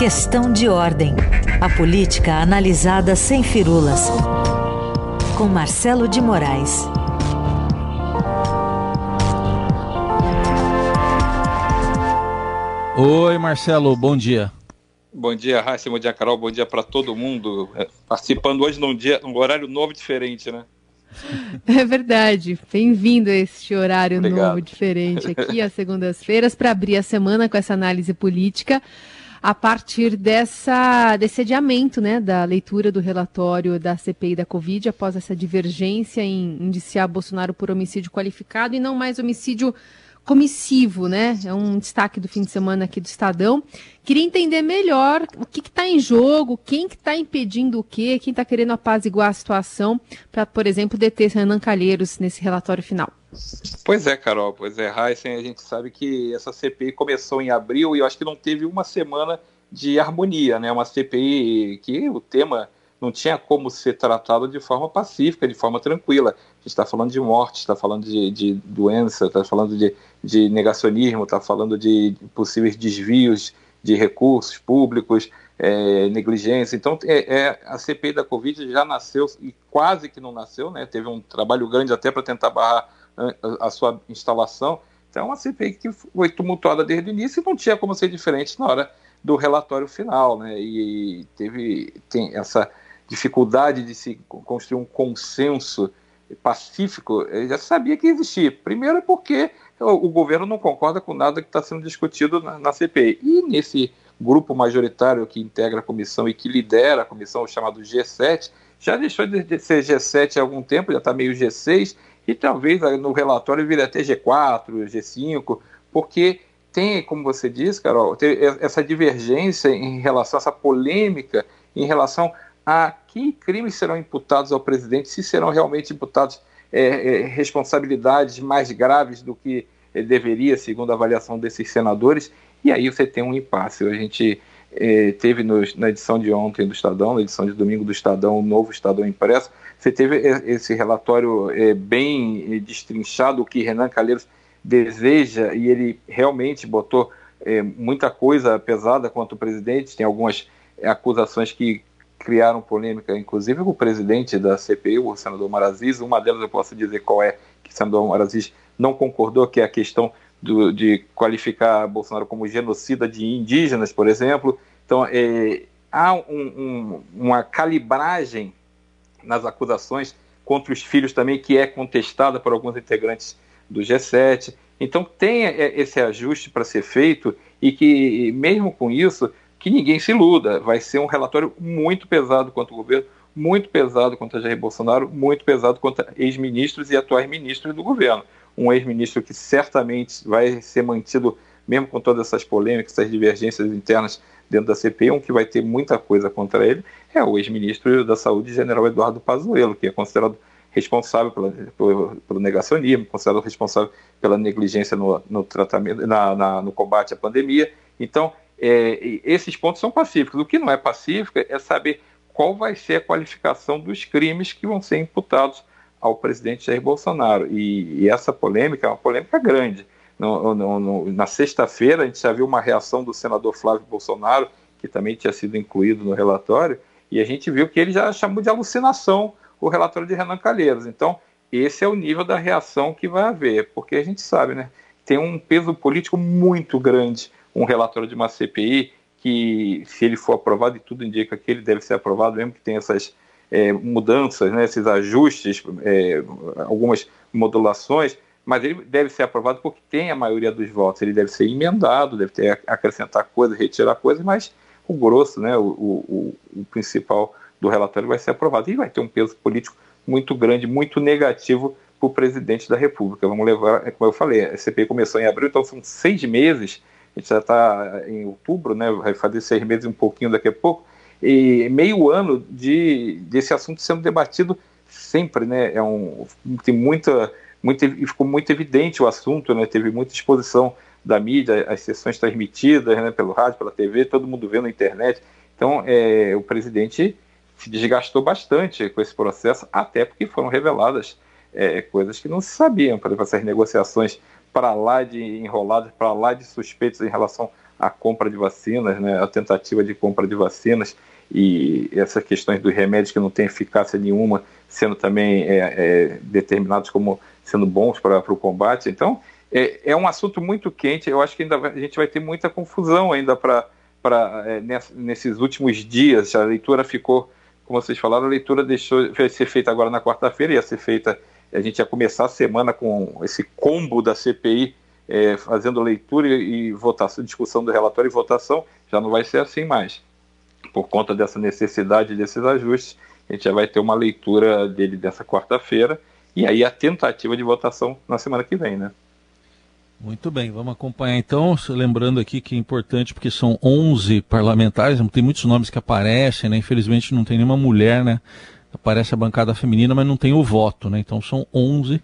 Questão de ordem. A política analisada sem firulas. Com Marcelo de Moraes. Oi, Marcelo, bom dia. Bom dia, Raíssa, bom dia, Carol, bom dia para todo mundo. É, participando hoje num dia, num horário novo diferente, né? É verdade. Bem-vindo a este horário Obrigado. novo, diferente, aqui às segundas-feiras, para abrir a semana com essa análise política a partir dessa, desse adiamento né, da leitura do relatório da CPI da Covid, após essa divergência em indiciar Bolsonaro por homicídio qualificado e não mais homicídio comissivo, né? É um destaque do fim de semana aqui do Estadão. Queria entender melhor o que está em jogo, quem que está impedindo o quê, quem está querendo apaziguar a situação para, por exemplo, deter Renan Calheiros nesse relatório final. Pois é, Carol, pois é, Heisen, a gente sabe que essa CPI começou em abril e eu acho que não teve uma semana de harmonia, né? Uma CPI que o tema não tinha como ser tratado de forma pacífica, de forma tranquila. A gente está falando de morte, está falando de, de doença, está falando de, de negacionismo, está falando de possíveis desvios de recursos públicos, é, negligência. Então, é, é, a CPI da Covid já nasceu e quase que não nasceu, né? Teve um trabalho grande até para tentar barrar a sua instalação. Então, uma CPI que foi tumultuada desde o início e não tinha como ser diferente na hora do relatório final, né? E teve tem essa dificuldade de se construir um consenso pacífico, já sabia que existia. Primeiro porque o, o governo não concorda com nada que está sendo discutido na, na CPI. E nesse grupo majoritário que integra a comissão e que lidera a comissão, chamado G7, já deixou de ser G7 há algum tempo, já está meio G6, e talvez no relatório vire até G4, G5, porque tem, como você disse, Carol, essa divergência em relação a essa polêmica em relação a que crimes serão imputados ao presidente, se serão realmente imputados é, é, responsabilidades mais graves do que é, deveria, segundo a avaliação desses senadores, e aí você tem um impasse. A gente é, teve nos, na edição de ontem do Estadão, na edição de domingo do Estadão, o novo Estadão impresso, você teve esse relatório é, bem é, destrinchado, o que Renan Calheiros deseja, e ele realmente botou muita coisa pesada contra o presidente, tem algumas acusações que criaram polêmica, inclusive com o presidente da CPI, o senador Maraziz, uma delas eu posso dizer qual é, que o senador Maraziz não concordou, que é a questão do, de qualificar Bolsonaro como genocida de indígenas, por exemplo. Então, é, há um, um, uma calibragem nas acusações contra os filhos também, que é contestada por alguns integrantes do G7. Então tem esse ajuste para ser feito e que, mesmo com isso, que ninguém se iluda. Vai ser um relatório muito pesado contra o governo, muito pesado contra Jair Bolsonaro, muito pesado contra ex-ministros e atuais ministros do governo. Um ex-ministro que certamente vai ser mantido, mesmo com todas essas polêmicas, essas divergências internas dentro da CPI, um que vai ter muita coisa contra ele, é o ex-ministro da Saúde, general Eduardo Pazuello, que é considerado responsável pela, pelo, pelo, negacionismo, considerado responsável pela negligência no, no tratamento, na, na, no combate à pandemia. Então, é, esses pontos são pacíficos. O que não é pacífico é saber qual vai ser a qualificação dos crimes que vão ser imputados ao presidente Jair Bolsonaro. E, e essa polêmica é uma polêmica grande. No, no, no, na sexta-feira, a gente já viu uma reação do senador Flávio Bolsonaro, que também tinha sido incluído no relatório, e a gente viu que ele já chamou de alucinação o relatório de Renan Calheiros. Então, esse é o nível da reação que vai haver, porque a gente sabe, né? Tem um peso político muito grande um relatório de uma CPI que, se ele for aprovado, e tudo indica que ele deve ser aprovado, mesmo que tenha essas é, mudanças, né, esses ajustes, é, algumas modulações, mas ele deve ser aprovado porque tem a maioria dos votos. Ele deve ser emendado, deve ter acrescentar coisas, retirar coisas, mas o grosso, né, o, o, o principal do relatório vai ser aprovado e vai ter um peso político muito grande, muito negativo para o presidente da República. Vamos levar, é como eu falei, a CPI começou em abril, então são seis meses. Gente já está em outubro, né? Vai fazer seis meses um pouquinho daqui a pouco e meio ano de desse assunto sendo debatido sempre, né? É um tem muita muito, ficou muito evidente o assunto, né? Teve muita exposição da mídia, as sessões transmitidas né, pelo rádio, pela TV, todo mundo vendo na internet. Então, é, o presidente se desgastou bastante com esse processo, até porque foram reveladas é, coisas que não se sabiam, por exemplo, essas negociações para lá de enroladas, para lá de suspeitos em relação a compra de vacinas, né, a tentativa de compra de vacinas e essas questões dos remédios que não têm eficácia nenhuma, sendo também é, é, determinados como sendo bons para o combate. Então, é, é, um assunto muito quente. Eu acho que ainda a gente vai ter muita confusão ainda para é, nesses últimos dias. A leitura ficou, como vocês falaram, a leitura deixou vai ser feita agora na quarta-feira, ia ser feita. A gente ia começar a semana com esse combo da CPI é, fazendo leitura e, e votação, discussão do relatório e votação, já não vai ser assim mais. Por conta dessa necessidade desses ajustes, a gente já vai ter uma leitura dele dessa quarta-feira e aí a tentativa de votação na semana que vem, né? Muito bem, vamos acompanhar então, lembrando aqui que é importante porque são 11 parlamentares, tem muitos nomes que aparecem, né? Infelizmente não tem nenhuma mulher, né? Aparece a bancada feminina, mas não tem o voto, né? Então são 11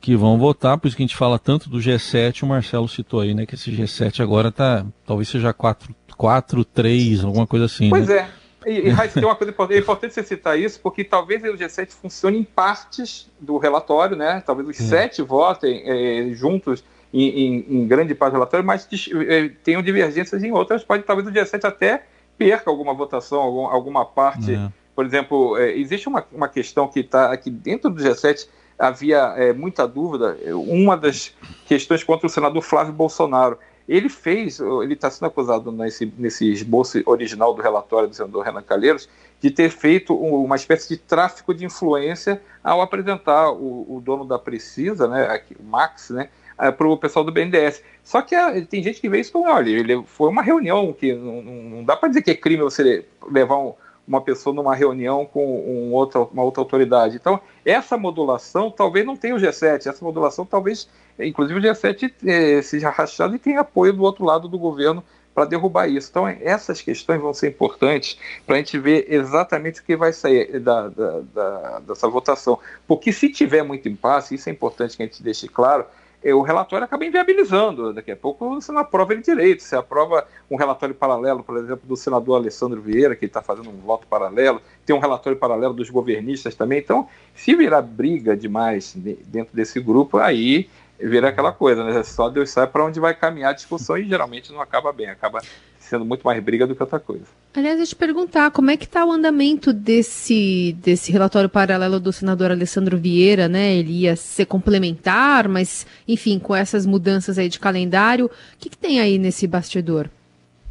que vão votar, por isso que a gente fala tanto do G7, o Marcelo citou aí, né, que esse G7 agora tá, talvez seja 4, 4 3, alguma coisa assim, Pois né? é, e, e Raíssa, tem uma coisa importante, é importante você citar isso, porque talvez o G7 funcione em partes do relatório, né, talvez os é. sete votem é, juntos em, em, em, grande parte do relatório, mas é, tenham divergências em outras, pode talvez o G7 até perca alguma votação, algum, alguma parte, é. Por exemplo, é, existe uma, uma questão que está aqui dentro do G7, havia é, muita dúvida. Uma das questões contra o senador Flávio Bolsonaro. Ele fez, ele está sendo acusado nesse, nesse esboço original do relatório do senador Renan Calheiros, de ter feito uma espécie de tráfico de influência ao apresentar o, o dono da Precisa, né, o Max, né, para o pessoal do BNDES. Só que a, tem gente que vê isso como, olha, ele foi uma reunião que não, não dá para dizer que é crime você levar um, uma pessoa numa reunião com um outra, uma outra autoridade. Então, essa modulação talvez não tenha o G7, essa modulação talvez, inclusive o G7 eh, seja rachado e tenha apoio do outro lado do governo para derrubar isso. Então, essas questões vão ser importantes para a gente ver exatamente o que vai sair da, da, da, dessa votação. Porque se tiver muito impasse, isso é importante que a gente deixe claro, o relatório acaba inviabilizando. Daqui a pouco você não aprova ele direito. Você aprova um relatório paralelo, por exemplo, do senador Alessandro Vieira, que está fazendo um voto paralelo, tem um relatório paralelo dos governistas também. Então, se virar briga demais dentro desse grupo, aí vira aquela coisa, né? Só Deus sabe para onde vai caminhar a discussão e geralmente não acaba bem, acaba sendo muito mais briga do que outra coisa. Aliás, eu te perguntar, como é que está o andamento desse, desse relatório paralelo do senador Alessandro Vieira, né? Ele ia ser complementar, mas, enfim, com essas mudanças aí de calendário, o que, que tem aí nesse bastidor?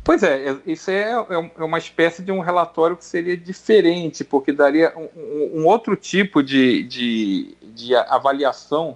Pois é, é isso é, é, é uma espécie de um relatório que seria diferente, porque daria um, um outro tipo de, de, de avaliação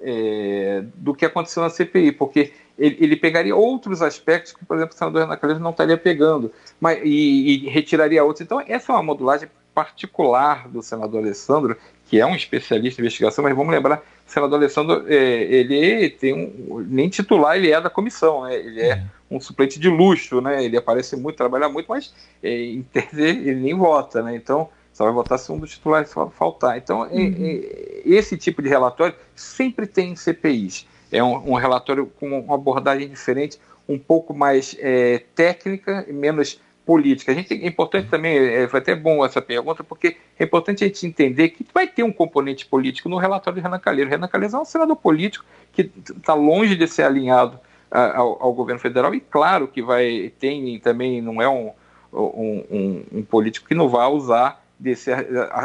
é, do que aconteceu na CPI, porque ele, ele, pegaria outros aspectos que, por exemplo, o senador Renan Calheiros não estaria pegando mas, e, e, retiraria outros. Então, essa é uma modulagem particular do senador Alessandro, que é um especialista em investigação, mas vamos lembrar, o senador Alessandro, é, ele tem um, nem titular ele é da comissão, né? ele é, um suplente de luxo, né? ele aparece muito, trabalha muito, mas é, em tese ele nem vota, né? então só vai votar se um dos titulares faltar. Então, é, uhum. É, esse tipo de relatório sempre tem em CPIs é um, um relatório com uma abordagem diferente, um pouco mais é, técnica e menos política. A gente, é importante também, é, foi até bom essa pergunta, porque é importante a gente entender que vai ter um componente político no relatório de Renan Calheiros. Renan Calheiros é um senador político que está longe de ser alinhado a, ao, ao, governo federal e claro que vai tem também não é um, um, um, um político que não vai usar desse,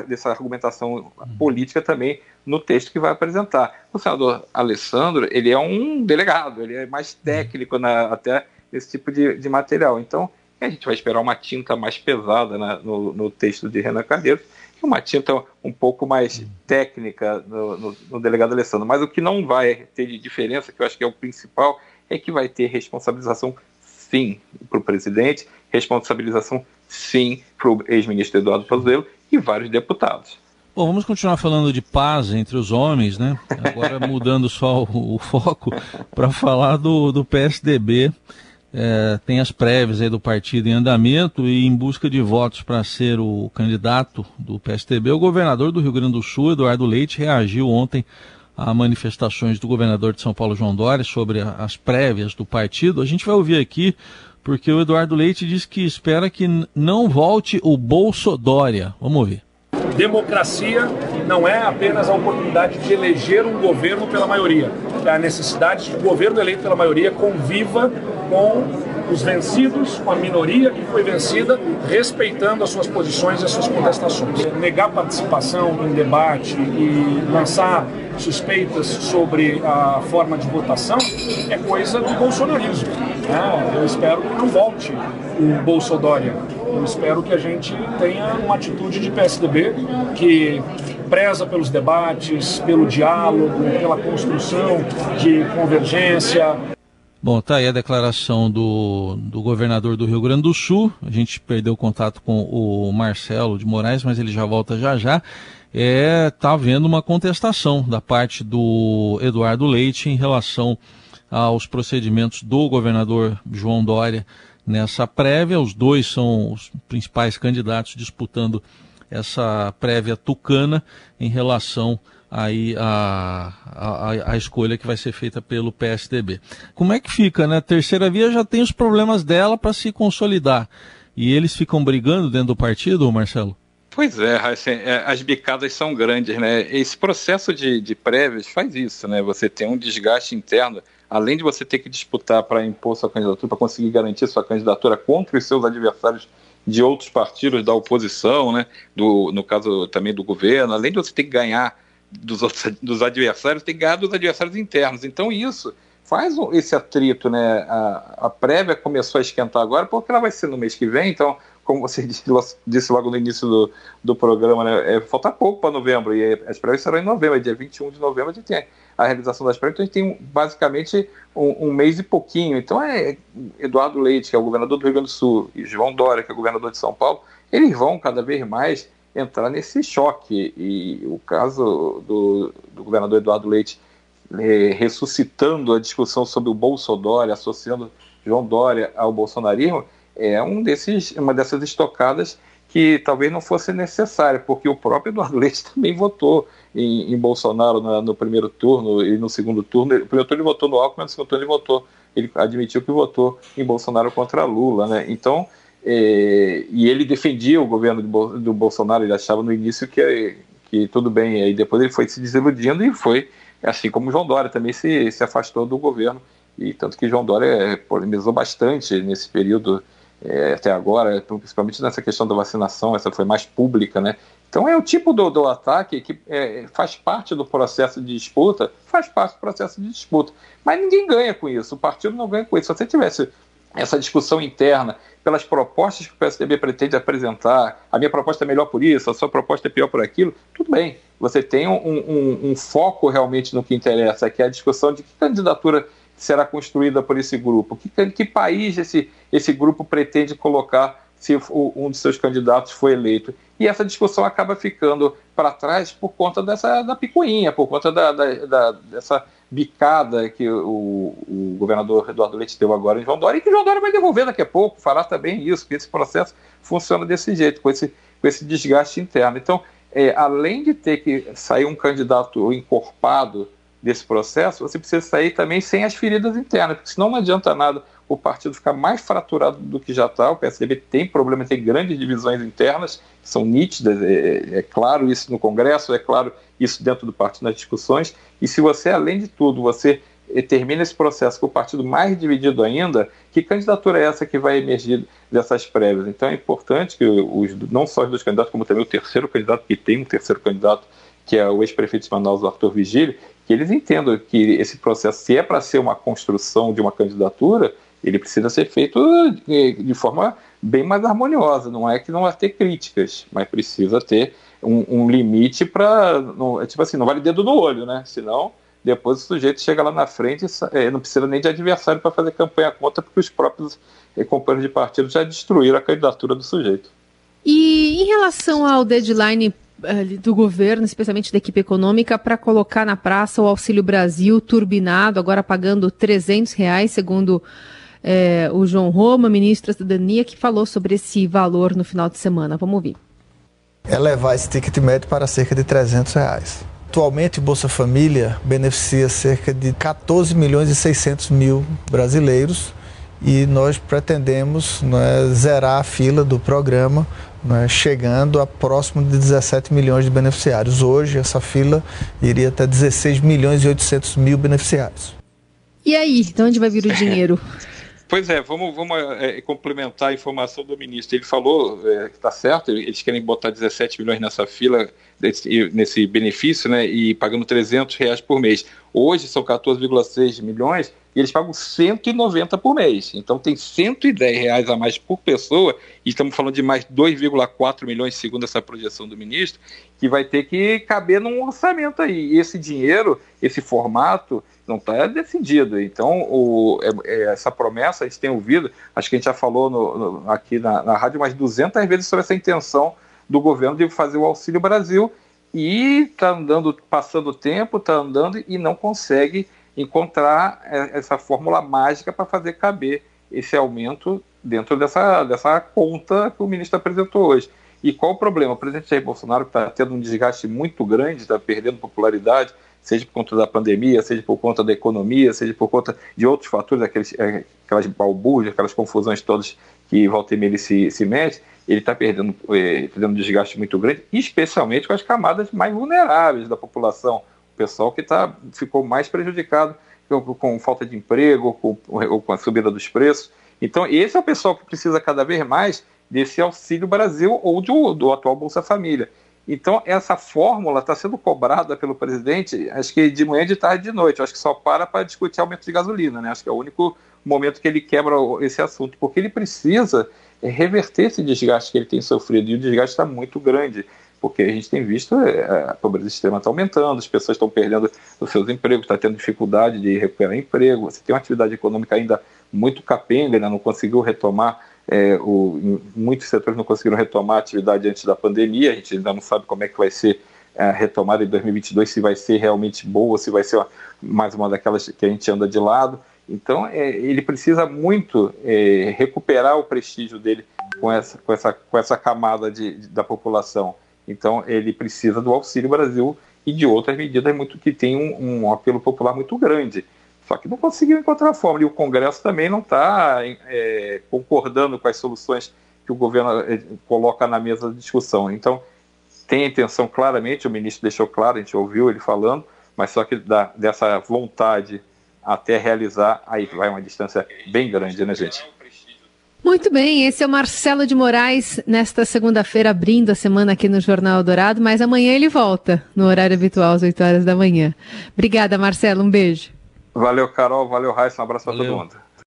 dessa argumentação política também no texto que vai apresentar. O senador Alessandro, ele é um delegado, ele é mais técnico na, até nesse tipo de, de, material. Então, a gente vai esperar uma tinta mais pesada na, no, no, texto de Renan Calheiros e uma tinta um pouco mais técnica no, no, no delegado Alessandro. Mas o que não vai ter de diferença, que eu acho que é o principal, é que vai ter responsabilização sim para o presidente, responsabilização sim para o ex-ministro Eduardo Pazuello e vários deputados. Bom, vamos continuar falando de paz entre os homens, né? Agora mudando só o, o foco para falar do, do PSDB. É, tem as prévias aí do partido em andamento e em busca de votos para ser o candidato do PSDB, o governador do Rio Grande do Sul, Eduardo Leite, reagiu ontem a manifestações do governador de São Paulo, João Dória, sobre as prévias do partido. A gente vai ouvir aqui porque o Eduardo Leite diz que espera que não volte o Bolso Dória. Vamos ouvir. Democracia não é apenas a oportunidade de eleger um governo pela maioria, é a necessidade de o governo eleito pela maioria conviva com os vencidos com a minoria que foi vencida, respeitando as suas posições e as suas contestações. Negar participação em debate e lançar suspeitas sobre a forma de votação é coisa do bolsonarismo. Né? Eu espero que não volte o Bolsodória. Eu espero que a gente tenha uma atitude de PSDB que preza pelos debates, pelo diálogo, pela construção de convergência. Bom, tá aí a declaração do, do governador do Rio Grande do Sul. A gente perdeu contato com o Marcelo de Moraes, mas ele já volta já já. É, tá havendo uma contestação da parte do Eduardo Leite em relação aos procedimentos do governador João Dória nessa prévia. Os dois são os principais candidatos disputando essa prévia tucana em relação aí a, a, a, escolha que vai ser feita pelo PSDB. Como é que fica, né? A terceira via já tem os problemas dela para se consolidar. E eles ficam brigando dentro do partido, Marcelo? Pois é, assim, as bicadas são grandes, né? Esse processo de, de prévias faz isso, né? Você tem um desgaste interno, além de você ter que disputar para impor sua candidatura, para conseguir garantir sua candidatura contra os seus adversários de outros partidos da oposição, né? Do, no caso também do governo, além de você ter que ganhar dos, outros, dos adversários, tem que ganhar dos adversários internos. Então isso faz esse atrito, né? A, a, prévia começou a esquentar agora, porque ela vai ser no mês que vem, então, como você disse, logo no início do, do programa, né? É, falta pouco para novembro, e as prévias serão em novembro, é dia 21 de novembro a gente tem a realização das prévias, então a gente tem basicamente um, um, mês e pouquinho. Então é Eduardo Leite, que é o governador do Rio Grande do Sul, e João Dória, que é o governador de São Paulo, eles vão cada vez mais entrar nesse choque. E o caso do, do governador Eduardo Leite é, ressuscitando a discussão sobre o Bolsonaro, associando João Dória ao bolsonarismo, é um desses, uma dessas estocadas que talvez não fosse necessária, porque o próprio Eduardo Leite também votou em, em Bolsonaro na, no primeiro turno e no segundo turno. No primeiro turno ele votou no Alckmin, no segundo turno ele votou, ele admitiu que votou em Bolsonaro contra Lula, né? Então, é, e ele defendia o governo do, do Bolsonaro, ele achava no início que, que tudo bem, aí depois ele foi se desiludindo e foi, assim como João Dória também se, se afastou do governo, e tanto que João Dória polemizou bastante nesse período é, até agora, principalmente nessa questão da vacinação, essa foi mais pública, né? Então é o tipo do, do ataque que é, faz parte do processo de disputa, faz parte do processo de disputa. Mas ninguém ganha com isso, o partido não ganha com isso. Se você tivesse essa discussão interna pelas propostas que o PSDB pretende apresentar, a minha proposta é melhor por isso, a sua proposta é pior por aquilo, tudo bem. Você tem um, um, um foco realmente no que interessa, que é a discussão de que candidatura será construída por esse grupo? Que, que país esse, esse grupo pretende colocar se um de seus candidatos for eleito? E essa discussão acaba ficando para trás por conta dessa da picuinha, por conta da, da, da dessa bicada que o, o, governador Eduardo Leite deu agora em João Dória e que João Dória vai devolver daqui a pouco, falar também isso, que esse processo funciona desse jeito, com esse, com esse desgaste interno. Então, é, além de ter que sair um candidato encorpado desse processo, você precisa sair também sem as feridas internas, porque senão não adianta nada o partido ficar mais fraturado do que já está. O PSDB tem problema, tem grandes divisões internas, que são nítidas, é, é, claro isso no Congresso, é claro isso dentro do partido nas discussões. E se você, além de tudo, você eh, termina esse processo com o partido mais dividido ainda, que candidatura é essa que vai emergir dessas prévias? Então é importante que os, não só os dois candidatos, como também o terceiro candidato, que tem um terceiro candidato, que é o ex-prefeito de Manaus, Arthur Vigílio, que eles entendam que esse processo, se é para ser uma construção de uma candidatura, ele precisa ser feito de forma bem mais harmoniosa. Não é que não vai ter críticas, mas precisa ter um, um limite para. É tipo assim, não vale dedo no olho, né? Senão, depois o sujeito chega lá na frente e não precisa nem de adversário para fazer campanha contra, porque os próprios eh, companheiros de partido já destruíram a candidatura do sujeito. E em relação ao deadline do governo, especialmente da equipe econômica, para colocar na praça o Auxílio Brasil turbinado, agora pagando 300 reais, segundo é, o João Roma, ministro da Cidadania, que falou sobre esse valor no final de semana. Vamos ouvir. É levar esse ticket médio para cerca de 300 reais. Atualmente, Bolsa Família beneficia cerca de 14 milhões e 600 mil brasileiros e nós pretendemos né, zerar a fila do programa né, chegando a próximo de 17 milhões de beneficiários. Hoje, essa fila iria até 16 milhões e 800 mil beneficiários. E aí, de onde vai vir o dinheiro? Pois é, vamos, vamos é, complementar a informação do ministro. Ele falou é, que está certo, eles querem botar 17 milhões nessa fila, desse, nesse benefício, né, e pagando 300 reais por mês. Hoje são 14,6 milhões e eles pagam 190 por mês. Então tem 110 reais a mais por pessoa e estamos falando de mais 2,4 milhões, segundo essa projeção do ministro, que vai ter que caber num orçamento aí. E esse dinheiro, esse formato, não está decidido. Então, o, é, é, essa promessa, a gente tem ouvido, acho que a gente já falou no, no, aqui na, na rádio mais 200 vezes sobre essa intenção do governo de fazer o Auxílio Brasil e está andando, passando o tempo, está andando e não consegue encontrar é, essa fórmula mágica para fazer caber esse aumento dentro dessa, dessa conta que o ministro apresentou hoje. E qual o problema? O presidente Jair Bolsonaro está tendo um desgaste muito grande, está perdendo popularidade, seja por conta da pandemia, seja por conta da economia, seja por conta de outros fatores, aqueles, é, aquelas balbúrdias, aquelas confusões todas que volta meia ele se, se mete, ele está perdendo, é, perdendo um desgaste muito grande, especialmente com as camadas mais vulneráveis da população, pessoal que tá, ficou mais prejudicado com, falta de emprego, com, ou com a subida dos preços. Então, esse é o pessoal que precisa cada vez mais desse Auxílio Brasil ou do, do atual Bolsa Família. Então, essa fórmula está sendo cobrada pelo presidente, acho que de manhã, de tarde e de noite. Acho que só para para discutir aumento de gasolina, né? Acho que é o único momento que ele quebra esse assunto, porque ele precisa reverter esse desgaste que ele tem sofrido, e o desgaste está muito grande, porque a gente tem visto é, a pobreza extrema está aumentando, as pessoas estão perdendo os seus empregos, está tendo dificuldade de recuperar emprego, você tem uma atividade econômica ainda muito capenga, ainda não conseguiu retomar é, o, muitos setores não conseguiram retomar a atividade antes da pandemia, a gente ainda não sabe como é que vai ser a retomada em 2022, se vai ser realmente boa, se vai ser mais uma daquelas que a gente anda de lado. Então, é, ele precisa muito é, recuperar o prestígio dele com essa, com essa, com essa camada de, de, da população. Então, ele precisa do Auxílio Brasil e de outras medidas muito que tem um, um apelo popular muito grande. Só que não conseguiu encontrar a fórmula. E o Congresso também não está é, concordando com as soluções que o governo é, coloca na mesa de discussão. Então, tem a intenção claramente, o ministro deixou claro, a gente ouviu ele falando, mas só que da, dessa vontade até realizar, aí vai uma distância bem grande, né, gente? Muito bem, esse é o Marcelo de Moraes, nesta segunda-feira, abrindo a semana aqui no Jornal Dourado, mas amanhã ele volta, no horário habitual, às 8 horas da manhã. Obrigada, Marcelo, um beijo. Valeu, Carol. Valeu, Raíssa. Um abraço para todo mundo.